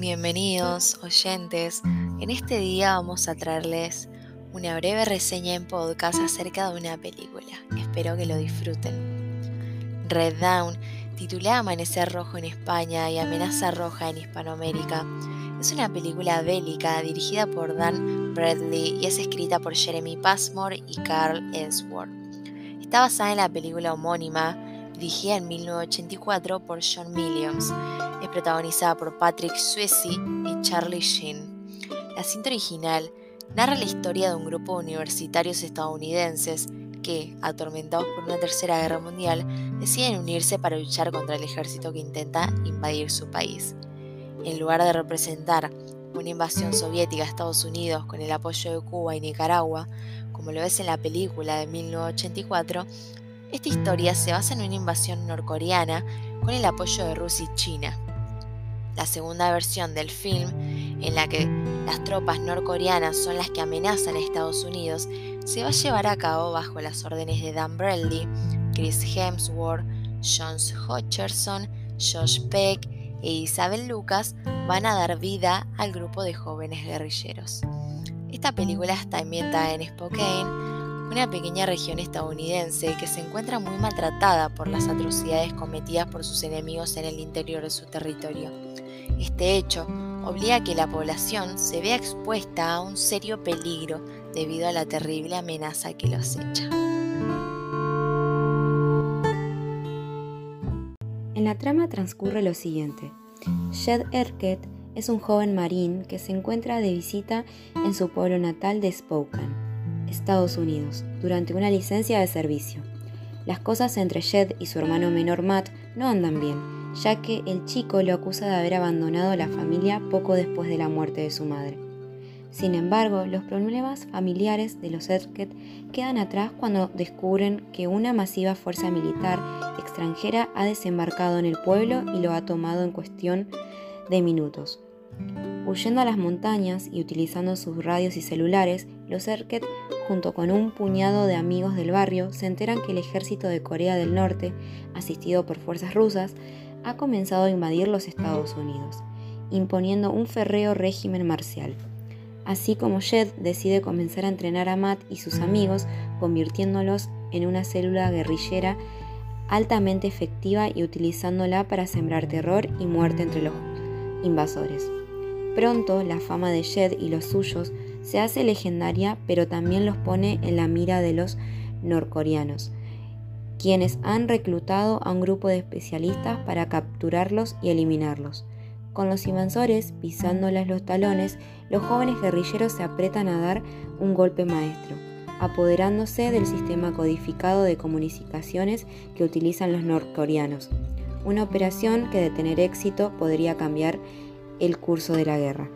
Bienvenidos, oyentes. En este día vamos a traerles una breve reseña en podcast acerca de una película. Espero que lo disfruten. Red Dawn, titulada Amanecer Rojo en España y Amenaza Roja en Hispanoamérica, es una película bélica dirigida por Dan Bradley y es escrita por Jeremy Passmore y Carl Ellsworth. Está basada en la película homónima, dirigida en 1984 por John Williams. Es protagonizada por Patrick Swayze y Charlie Sheen. La cinta original narra la historia de un grupo de universitarios estadounidenses que, atormentados por una tercera guerra mundial, deciden unirse para luchar contra el ejército que intenta invadir su país. En lugar de representar una invasión soviética a Estados Unidos con el apoyo de Cuba y Nicaragua, como lo ves en la película de 1984, esta historia se basa en una invasión norcoreana con el apoyo de Rusia y China. La segunda versión del film, en la que las tropas norcoreanas son las que amenazan a Estados Unidos, se va a llevar a cabo bajo las órdenes de Dan Bradley, Chris Hemsworth, John Hodgerson, Josh Peck e Isabel Lucas van a dar vida al grupo de jóvenes guerrilleros. Esta película está ambientada en Spokane, una pequeña región estadounidense que se encuentra muy maltratada por las atrocidades cometidas por sus enemigos en el interior de su territorio. Este hecho obliga a que la población se vea expuesta a un serio peligro debido a la terrible amenaza que los echa. En la trama transcurre lo siguiente. Jed Erket es un joven marín que se encuentra de visita en su pueblo natal de Spokane, Estados Unidos, durante una licencia de servicio. Las cosas entre Jed y su hermano menor Matt no andan bien, ya que el chico lo acusa de haber abandonado la familia poco después de la muerte de su madre. Sin embargo, los problemas familiares de los Erket quedan atrás cuando descubren que una masiva fuerza militar extranjera ha desembarcado en el pueblo y lo ha tomado en cuestión de minutos. Huyendo a las montañas y utilizando sus radios y celulares, los Erket, junto con un puñado de amigos del barrio, se enteran que el ejército de Corea del Norte, asistido por fuerzas rusas, ha comenzado a invadir los Estados Unidos, imponiendo un ferreo régimen marcial. Así como Jed decide comenzar a entrenar a Matt y sus amigos, convirtiéndolos en una célula guerrillera altamente efectiva y utilizándola para sembrar terror y muerte entre los invasores. Pronto la fama de Jed y los suyos se hace legendaria, pero también los pone en la mira de los norcoreanos, quienes han reclutado a un grupo de especialistas para capturarlos y eliminarlos. Con los invasores pisándoles los talones, los jóvenes guerrilleros se apretan a dar un golpe maestro, apoderándose del sistema codificado de comunicaciones que utilizan los norcoreanos. Una operación que de tener éxito podría cambiar el curso de la guerra.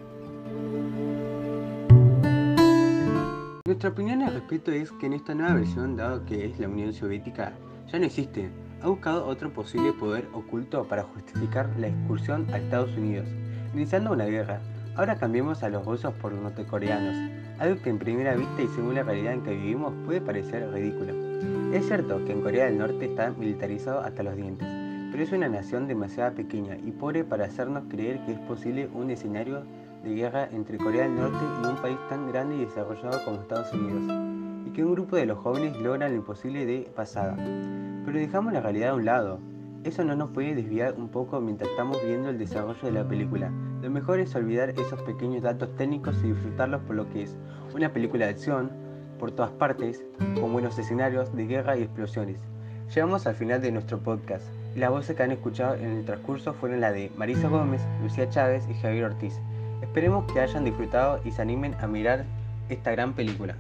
Nuestra opinión al respecto es que en esta nueva versión, dado que es la Unión Soviética, ya no existe, ha buscado otro posible poder oculto para justificar la excursión a Estados Unidos, iniciando una guerra. Ahora cambiemos a los rusos por los nortecoreanos, algo que en primera vista y según la realidad en que vivimos puede parecer ridículo. Es cierto que en Corea del Norte está militarizado hasta los dientes, pero es una nación demasiado pequeña y pobre para hacernos creer que es posible un escenario de guerra entre Corea del Norte y un país tan grande y desarrollado como Estados Unidos, y que un grupo de los jóvenes logran lo imposible de pasada. Pero dejamos la realidad a un lado. Eso no nos puede desviar un poco mientras estamos viendo el desarrollo de la película. Lo mejor es olvidar esos pequeños datos técnicos y disfrutarlos por lo que es una película de acción, por todas partes, con buenos escenarios de guerra y explosiones. Llegamos al final de nuestro podcast. Las voces que han escuchado en el transcurso fueron la de Marisa Gómez, Lucía Chávez y Javier Ortiz. Esperemos que hayan disfrutado y se animen a mirar esta gran película.